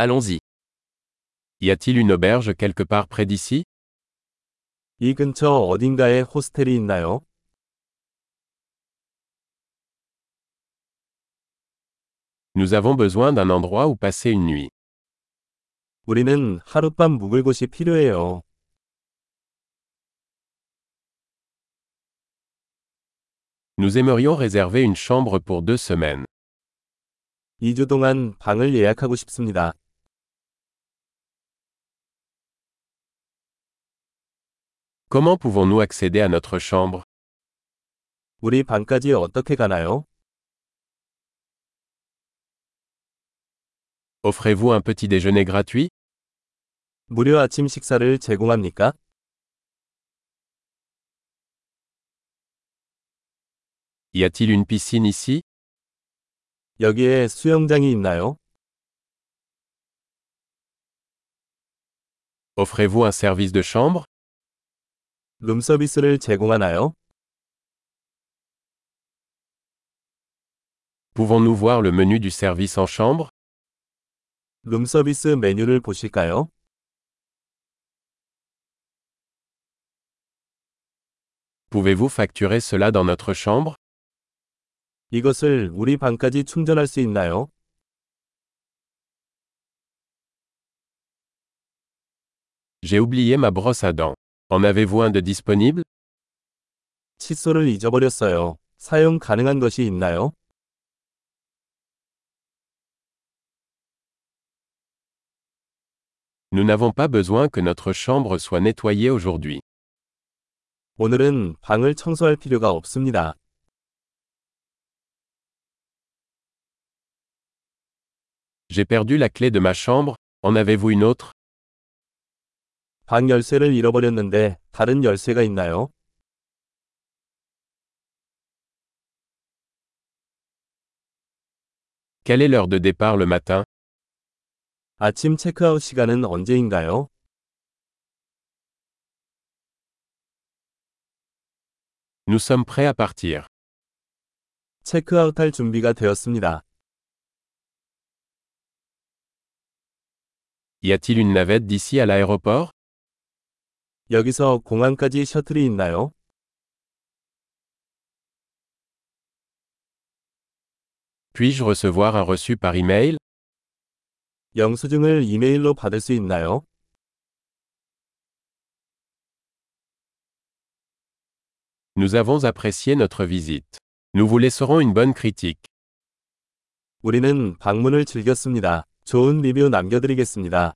Allons-y. Y a-t-il une auberge quelque part près d'ici 이 근처 어딘가에 호스텔이 있나요? Nous avons besoin d'un endroit où passer une nuit. 우리는 하룻밤 묵을 곳이 필요해요. Nous aimerions réserver une chambre pour deux semaines. 2주 동안 방을 예약하고 싶습니다. Comment pouvons-nous accéder à notre chambre 우리 방까지 어떻게 가나요? Offrez-vous un petit déjeuner gratuit 무료 아침 식사를 제공합니까? Y a-t-il une piscine ici 여기에 수영장이 있나요? Offrez-vous un service de chambre 룸서비스를 제공하나요? Pouvons-nous voir le menu du service en chambre 룸서비스 메뉴를 보실까요? Pouvez-vous facturer cela dans notre chambre 이것을 우리 방까지 충전할 수 있나요? J'ai oublié ma brosse à dents. En avez-vous un de disponible 칫솔을 잊어버렸어요. 사용 가능한 것이 있나요? Nous n'avons pas besoin que notre chambre soit nettoyée aujourd'hui. 오늘은 방을 청소할 필요가 없습니다. J'ai perdu la clé de ma chambre, en avez-vous une autre 방 열쇠를 잃어버렸는데 다른 열쇠가 있나요? Quelle est l'heure de départ le matin 아침 체크아웃 시간은 언제인가요? Nous sommes prêts à partir. 체크아웃할 준비가 되었습니다. Y a-t-il une navette d'ici à l'aéroport 여기서 공항까지 셔틀이 있나요? Puis-je recevoir un reçu par email 영수증을 이메일로 받을 수 있나요? Nous avons apprécié notre visite. Nous vous laisserons une bonne critique. 우리는 방문을 즐겼습니다. 좋은 리뷰 남겨드리겠습니다.